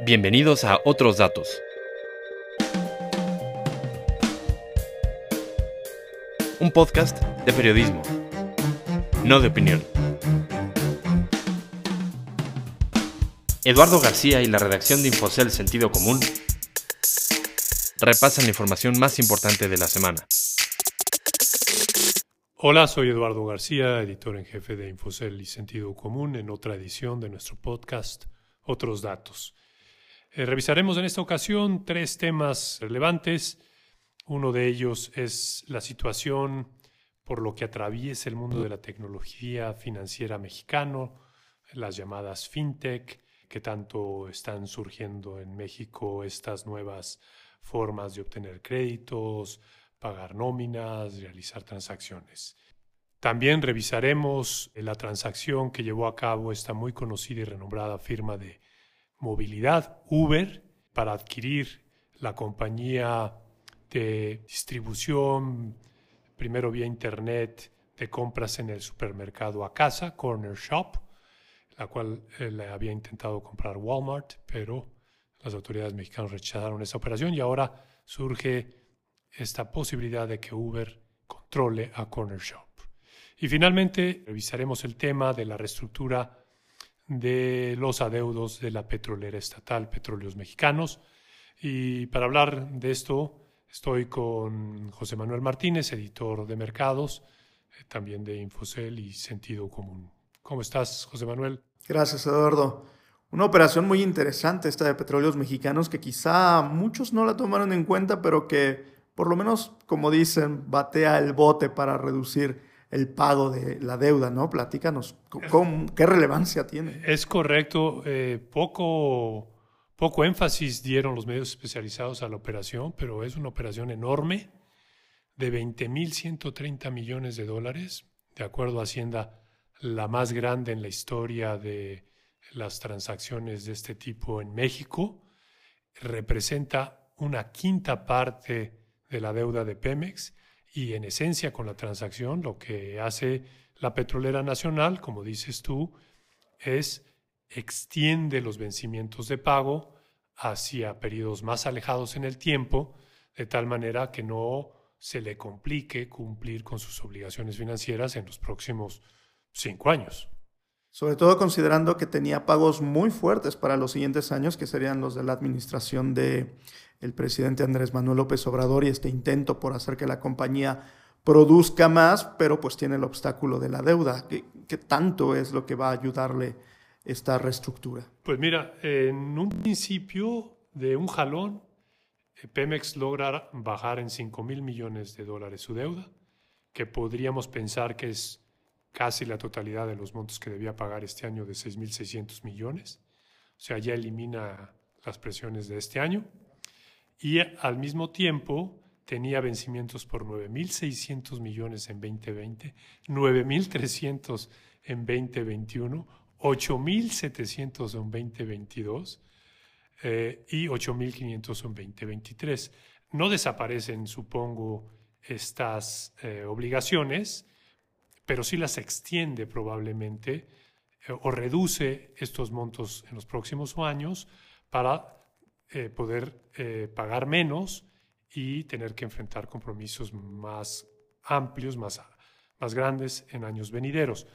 Bienvenidos a Otros Datos. Un podcast de periodismo, no de opinión. Eduardo García y la redacción de Infocel Sentido Común repasan la información más importante de la semana. Hola, soy Eduardo García, editor en jefe de Infocel y Sentido Común, en otra edición de nuestro podcast Otros Datos. Eh, revisaremos en esta ocasión tres temas relevantes. Uno de ellos es la situación por lo que atraviesa el mundo de la tecnología financiera mexicano, las llamadas fintech, que tanto están surgiendo en México estas nuevas formas de obtener créditos, pagar nóminas, realizar transacciones. También revisaremos la transacción que llevó a cabo esta muy conocida y renombrada firma de movilidad, Uber, para adquirir la compañía de distribución, primero vía Internet, de compras en el supermercado a casa, Corner Shop, la cual eh, había intentado comprar Walmart, pero las autoridades mexicanas rechazaron esa operación y ahora surge esta posibilidad de que Uber controle a Corner Shop. Y finalmente revisaremos el tema de la reestructura de los adeudos de la petrolera estatal Petróleos Mexicanos. Y para hablar de esto estoy con José Manuel Martínez, editor de Mercados, eh, también de Infocel y Sentido Común. ¿Cómo estás, José Manuel? Gracias, Eduardo. Una operación muy interesante esta de Petróleos Mexicanos que quizá muchos no la tomaron en cuenta, pero que por lo menos, como dicen, batea el bote para reducir el pago de la deuda, ¿no? Platícanos, ¿qué relevancia tiene? Es correcto, eh, poco, poco énfasis dieron los medios especializados a la operación, pero es una operación enorme de 20.130 millones de dólares, de acuerdo a Hacienda, la más grande en la historia de las transacciones de este tipo en México, representa una quinta parte de la deuda de Pemex y en esencia con la transacción lo que hace la petrolera nacional, como dices tú, es extiende los vencimientos de pago hacia periodos más alejados en el tiempo, de tal manera que no se le complique cumplir con sus obligaciones financieras en los próximos cinco años. Sobre todo considerando que tenía pagos muy fuertes para los siguientes años, que serían los de la administración de el presidente Andrés Manuel López Obrador y este intento por hacer que la compañía produzca más, pero pues tiene el obstáculo de la deuda. ¿Qué, tanto es lo que va a ayudarle esta reestructura? Pues mira, en un principio de un jalón, eh, Pemex logra bajar en 5 mil millones de dólares su deuda, que podríamos pensar que es casi la totalidad de los montos que debía pagar este año de 6.600 millones. O sea, ya elimina las presiones de este año y al mismo tiempo tenía vencimientos por 9.600 millones en 2020, 9.300 en 2021, 8.700 en 2022 eh, y 8.500 en 2023. No desaparecen, supongo, estas eh, obligaciones, pero sí las extiende probablemente eh, o reduce estos montos en los próximos años para eh, poder eh, pagar menos y tener que enfrentar compromisos más amplios, más, más grandes en años venideros.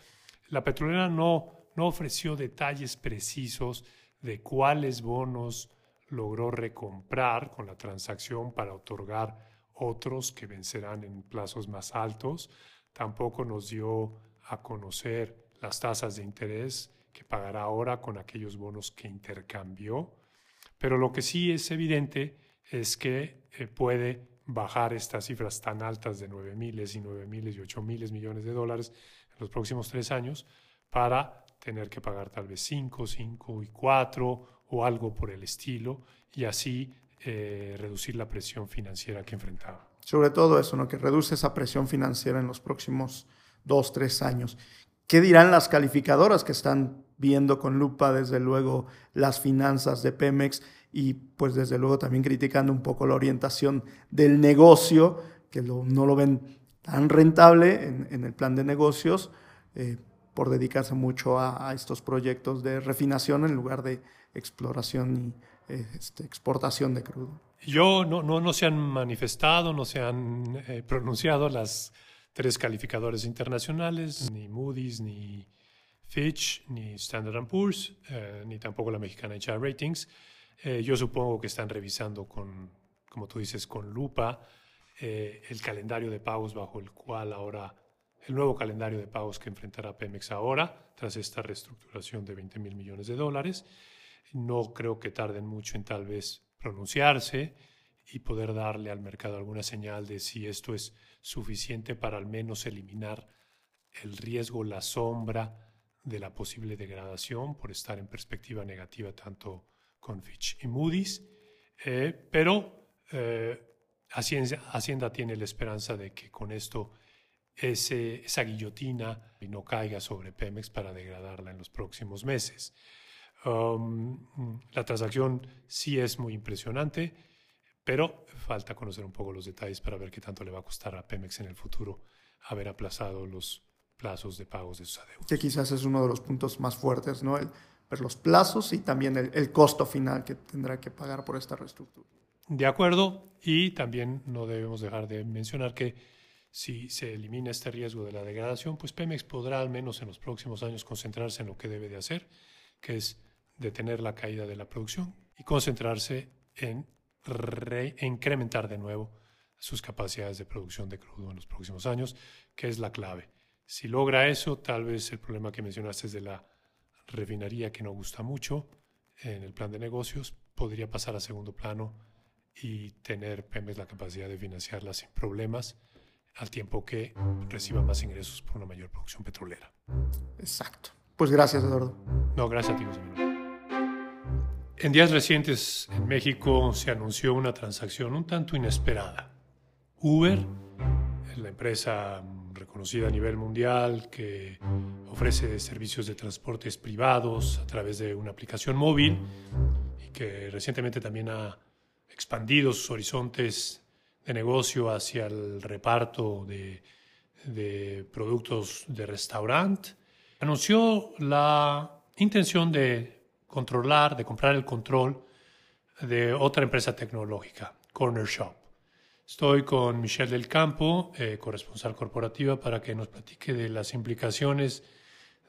La petrolera no, no ofreció detalles precisos de cuáles bonos logró recomprar con la transacción para otorgar otros que vencerán en plazos más altos. Tampoco nos dio a conocer las tasas de interés que pagará ahora con aquellos bonos que intercambió. Pero lo que sí es evidente es que eh, puede bajar estas cifras tan altas de 9 miles y 9 miles y 8 miles millones de dólares en los próximos tres años para tener que pagar tal vez 5, 5 y 4 o algo por el estilo y así eh, reducir la presión financiera que enfrentaba. Sobre todo eso, ¿no? que reduce esa presión financiera en los próximos dos, tres años. ¿Qué dirán las calificadoras que están viendo con lupa desde luego las finanzas de Pemex y pues desde luego también criticando un poco la orientación del negocio, que no lo ven tan rentable en, el plan de negocios, eh, por dedicarse mucho a, estos proyectos de refinación en lugar de exploración y este, exportación de crudo. Yo no, no, no se han manifestado, no se han eh, pronunciado las tres calificadores internacionales, ni Moody's, ni Fitch, ni Standard Poor's, eh, ni tampoco la mexicana HR Ratings. Eh, yo supongo que están revisando con, como tú dices, con lupa el calendario de pagos bajo el cual ahora el nuevo calendario de pagos que enfrentará Pemex ahora, tras esta reestructuración de 20 mil millones de dólares. No creo que tarden mucho en tal vez pronunciarse y poder darle al mercado alguna señal de si esto es suficiente para al menos eliminar el riesgo, la sombra de la posible degradación por estar en perspectiva negativa tanto con Fitch y Moody's. Eh, pero eh, Hacienda tiene la esperanza de que con esto esa guillotina no caiga sobre Pemex para degradarla en los próximos meses. Um, la transacción sí es muy impresionante, pero falta conocer un poco los detalles para ver qué tanto le va a costar a Pemex en el futuro haber aplazado los plazos de pagos de sus adeudos. Que quizás es uno de los puntos más fuertes, ¿no? El, ver los plazos y también el, el costo final que tendrá que pagar por esta reestructura. De acuerdo, y también no debemos dejar de mencionar que si se elimina este riesgo de la degradación, pues Pemex podrá al menos en los próximos años concentrarse en lo que debe de hacer, que es detener la caída de la producción y concentrarse en incrementar de nuevo sus capacidades de producción de crudo en los próximos años, que es la clave. Si logra eso, tal vez el problema que mencionaste es de la refinería que no gusta mucho en el plan de negocios podría pasar a segundo plano y tener Pemex la capacidad de financiarla sin problemas al tiempo que reciba más ingresos por una mayor producción petrolera. Exacto. Pues gracias, Eduardo. No, gracias a ti, José En días recientes en México se anunció una transacción un tanto inesperada. Uber, la empresa reconocida a nivel mundial que ofrece servicios de transportes privados a través de una aplicación móvil y que recientemente también ha expandido sus horizontes de negocio hacia el reparto de, productos de restaurante, anunció la intención de controlar, de comprar el control de otra empresa tecnológica, Corner Shop. Estoy con Michelle del Campo, eh, corresponsal corporativa, para que nos platique de las implicaciones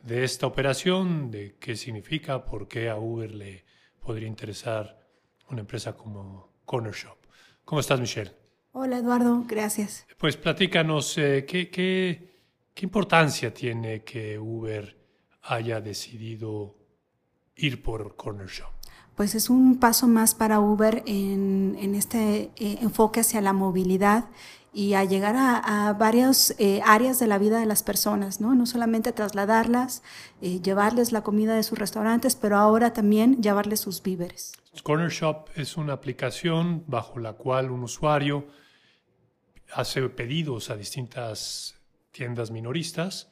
de esta operación, de qué significa, por qué a Uber le podría interesar una empresa como Corner Shop. ¿Cómo estás, Michelle? Hola Eduardo, gracias. Pues platícanos, eh, ¿qué, qué, qué importancia tiene que Uber haya decidido ir por Corner Shop? Pues es un paso más para Uber en, este eh, enfoque hacia la movilidad y a llegar a, varias eh, áreas de la vida de las personas, ¿no? No solamente trasladarlas, llevarles la comida de sus restaurantes, pero ahora también llevarles sus víveres. Corner Shop es una aplicación bajo la cual un usuario hace pedidos a distintas tiendas minoristas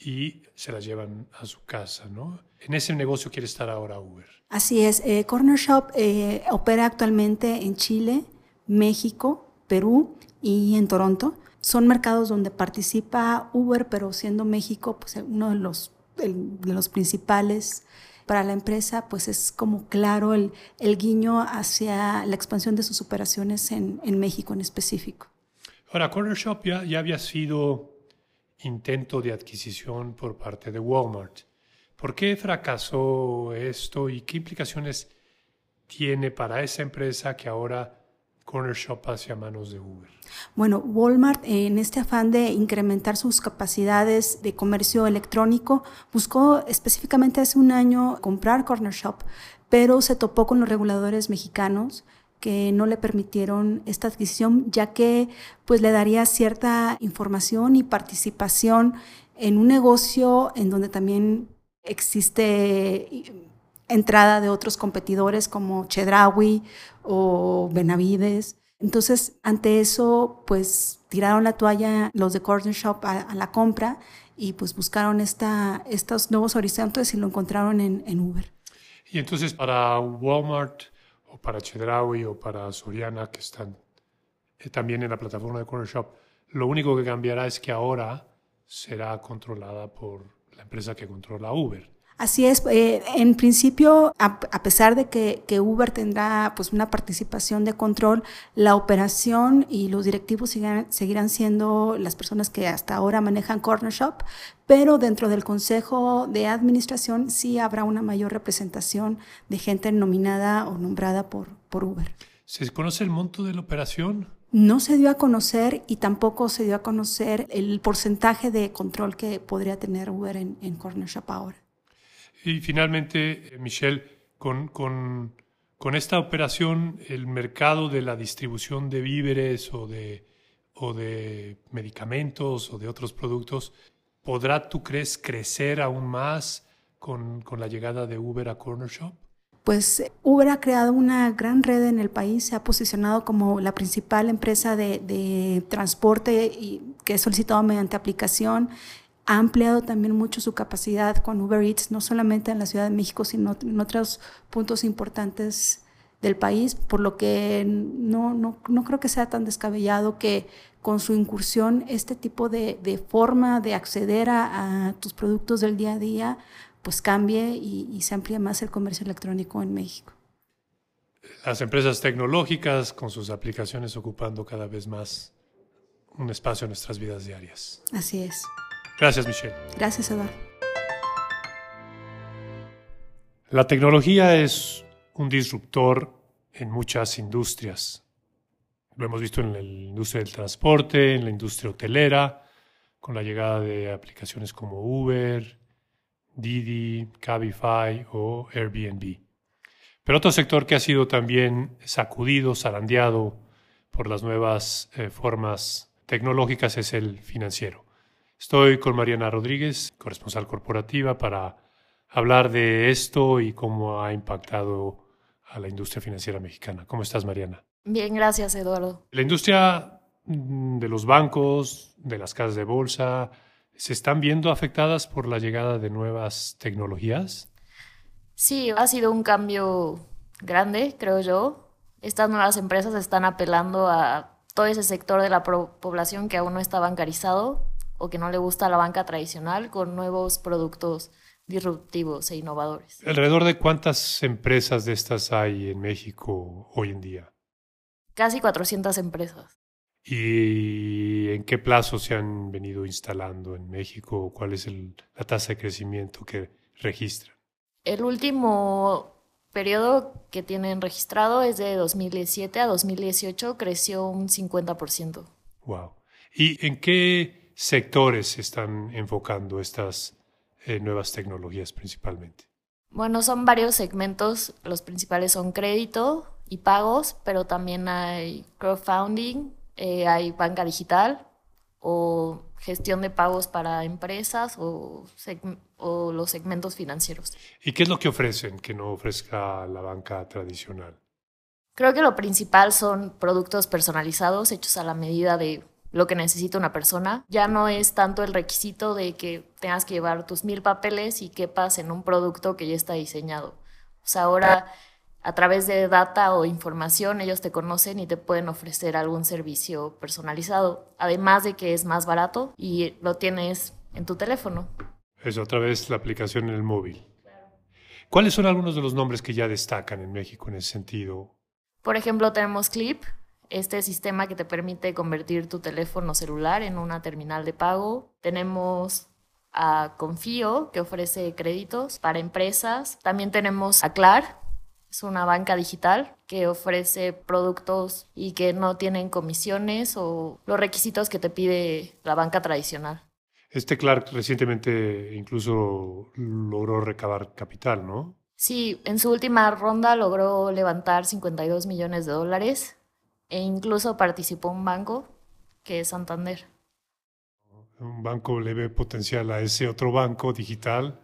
y se las llevan a su casa, ¿no? En ese negocio quiere estar ahora Uber. Así es. Eh, Corner Shop eh, opera actualmente en Chile, México, Perú y en Toronto. Son mercados donde participa Uber, pero siendo México pues, uno de los, de los principales para la empresa, pues es como claro el, el guiño hacia la expansión de sus operaciones en, en México en específico. Ahora, Corner Shop ya, ya había sido intento de adquisición por parte de Walmart. ¿Por qué fracasó esto y qué implicaciones tiene para esa empresa que ahora Corner Shop hacia manos de Uber? Bueno, Walmart en este afán de incrementar sus capacidades de comercio electrónico buscó específicamente hace un año comprar Corner Shop, pero se topó con los reguladores mexicanos que no le permitieron esta adquisición, ya que pues le daría cierta información y participación en un negocio en donde también existe entrada de otros competidores como Chedraui o Benavides. Entonces, ante eso, pues tiraron la toalla los de Corner Shop a, la compra y pues buscaron esta, estos nuevos horizontes y lo encontraron en, en Uber. Y entonces para Walmart o para Chedraui o para Soriana, que están eh, también en la plataforma de Corner Shop. Lo único que cambiará es que ahora será controlada por la empresa que controla Uber. Así es, eh, en principio, a, pesar de que, que, Uber tendrá pues una participación de control, la operación y los directivos seguirán siendo las personas que hasta ahora manejan Corner Shop, pero dentro del consejo de administración sí habrá una mayor representación de gente nominada o nombrada por, por Uber. ¿Se conoce el monto de la operación? No se dio a conocer y tampoco se dio a conocer el porcentaje de control que podría tener Uber en, en Corner Shop ahora. Y finalmente, Michelle, con, con, con, esta operación, el mercado de la distribución de víveres o de, o de medicamentos o de otros productos, ¿podrá, tú crees, crecer aún más con, con la llegada de Uber a Corner Shop? pues Uber ha creado una gran red en el país, se ha posicionado como la principal empresa de, de transporte y que es solicitado mediante aplicación ha ampliado también mucho su capacidad con Uber Eats, no solamente en la Ciudad de México, sino en otros puntos importantes del país, por lo que no, no, no creo que sea tan descabellado que con su incursión este tipo de, de forma de acceder a, a, tus productos del día a día, pues cambie y, y se amplíe más el comercio electrónico en México. Las empresas tecnológicas con sus aplicaciones ocupando cada vez más un espacio en nuestras vidas diarias. Así es. Gracias, Michelle. Gracias, Eduardo. La tecnología es un disruptor en muchas industrias. Lo hemos visto en la industria del transporte, en la industria hotelera, con la llegada de aplicaciones como Uber, Didi, Cabify o Airbnb. Pero otro sector que ha sido también sacudido, zarandeado por las nuevas eh, formas tecnológicas es el financiero. Estoy con Mariana Rodríguez, corresponsal corporativa, para hablar de esto y cómo ha impactado a la industria financiera mexicana. ¿Cómo estás, Mariana? Bien, gracias, Eduardo. La industria mm, de los bancos, de las casas de bolsa, ¿se están viendo afectadas por la llegada de nuevas tecnologías? Sí, ha sido un cambio grande, creo yo. Estas nuevas empresas están apelando a todo ese sector de la población que aún no está bancarizado o que no le gusta la banca tradicional con nuevos productos disruptivos e innovadores. ¿Alrededor de cuántas empresas de estas hay en México hoy en día? Casi 400 empresas. ¿Y en qué plazo se han venido instalando en México? ¿Cuál es la tasa de crecimiento que registran? El último periodo que tienen registrado es de 2017 a 2018, creció un 50%. Wow. ¿Y en qué sectores se están enfocando estas eh, nuevas tecnologías principalmente? Bueno, son varios segmentos. Los principales son crédito y pagos, pero también hay crowdfunding, eh, hay banca digital o gestión de pagos para empresas o, o los segmentos financieros. ¿Y qué es lo que ofrecen que no ofrezca la banca tradicional? Creo que lo principal son productos personalizados hechos a la medida de lo que necesita una persona. Ya no es tanto el requisito de que tengas que llevar tus mil papeles y quepas en un producto que ya está diseñado. O sea, ahora a través de data o información ellos te conocen y te pueden ofrecer algún servicio personalizado, además de que es más barato y lo tienes en tu teléfono. Es otra vez la aplicación en el móvil. ¿Cuáles son algunos de los nombres que ya destacan en México en ese sentido? Por ejemplo, tenemos Clip, este sistema que te permite convertir tu teléfono celular en una terminal de pago. Tenemos a Confío, que ofrece créditos para empresas. También tenemos a Clar, es una banca digital que ofrece productos y que no tienen comisiones o los requisitos que te pide la banca tradicional. Este Clark recientemente incluso logró recabar capital, ¿no? Sí, en su última ronda logró levantar 52 millones de dólares e incluso participó un banco que es Santander. Un banco le ve potencial a ese otro banco digital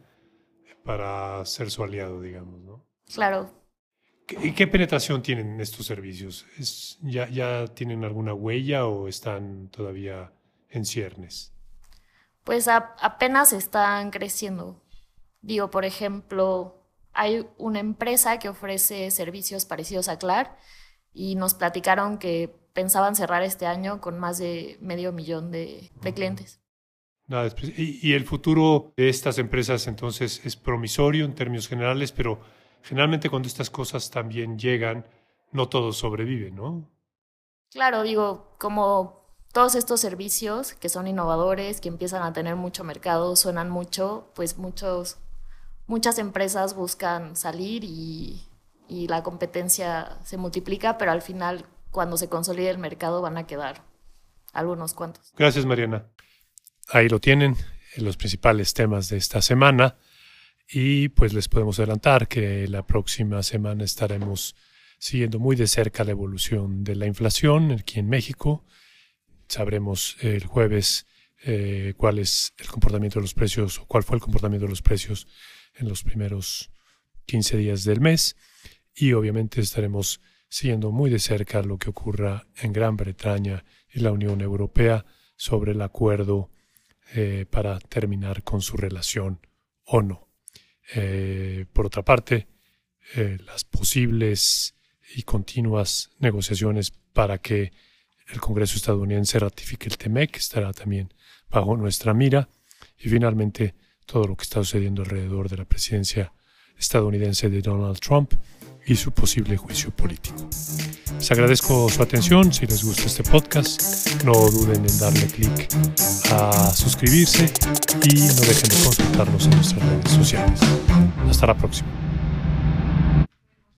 para ser su aliado, digamos, ¿no? Claro. ¿Y qué penetración tienen estos servicios? ¿Es, ya, ¿Ya tienen alguna huella o están todavía en ciernes? Pues apenas están creciendo. Digo, por ejemplo, hay una empresa que ofrece servicios parecidos a Clar, y nos platicaron que pensaban cerrar este año con más de medio millón de, clientes. Nada y, y, el futuro de estas empresas entonces es promisorio en términos generales, pero generalmente cuando estas cosas también llegan, no todos sobreviven, ¿no? Claro, digo, como todos estos servicios que son innovadores, que empiezan a tener mucho mercado, suenan mucho, pues muchos, muchas empresas buscan salir y, y la competencia se multiplica, pero al final, cuando se consolide el mercado, van a quedar algunos cuantos. Gracias, Mariana. Ahí lo tienen, los principales temas de esta semana. Y pues les podemos adelantar que la próxima semana estaremos siguiendo muy de cerca la evolución de la inflación aquí en México. Sabremos el jueves eh, cuál es el comportamiento de los precios o cuál fue el comportamiento de los precios en los primeros 15 días del mes. Y obviamente estaremos siguiendo muy de cerca lo que ocurra en Gran Bretaña y la Unión Europea sobre el acuerdo eh, para terminar con su relación o no. Eh, por otra parte, eh, las posibles y continuas negociaciones para que el Congreso estadounidense ratifique el TEMEC estará también bajo nuestra mira. Y finalmente, todo lo que está sucediendo alrededor de la presidencia estadounidense de Donald Trump y su posible juicio político. Les agradezco su atención. Si les gusta este podcast, no duden en darle clic a suscribirse y no dejen de consultarnos en nuestras redes sociales. Hasta la próxima.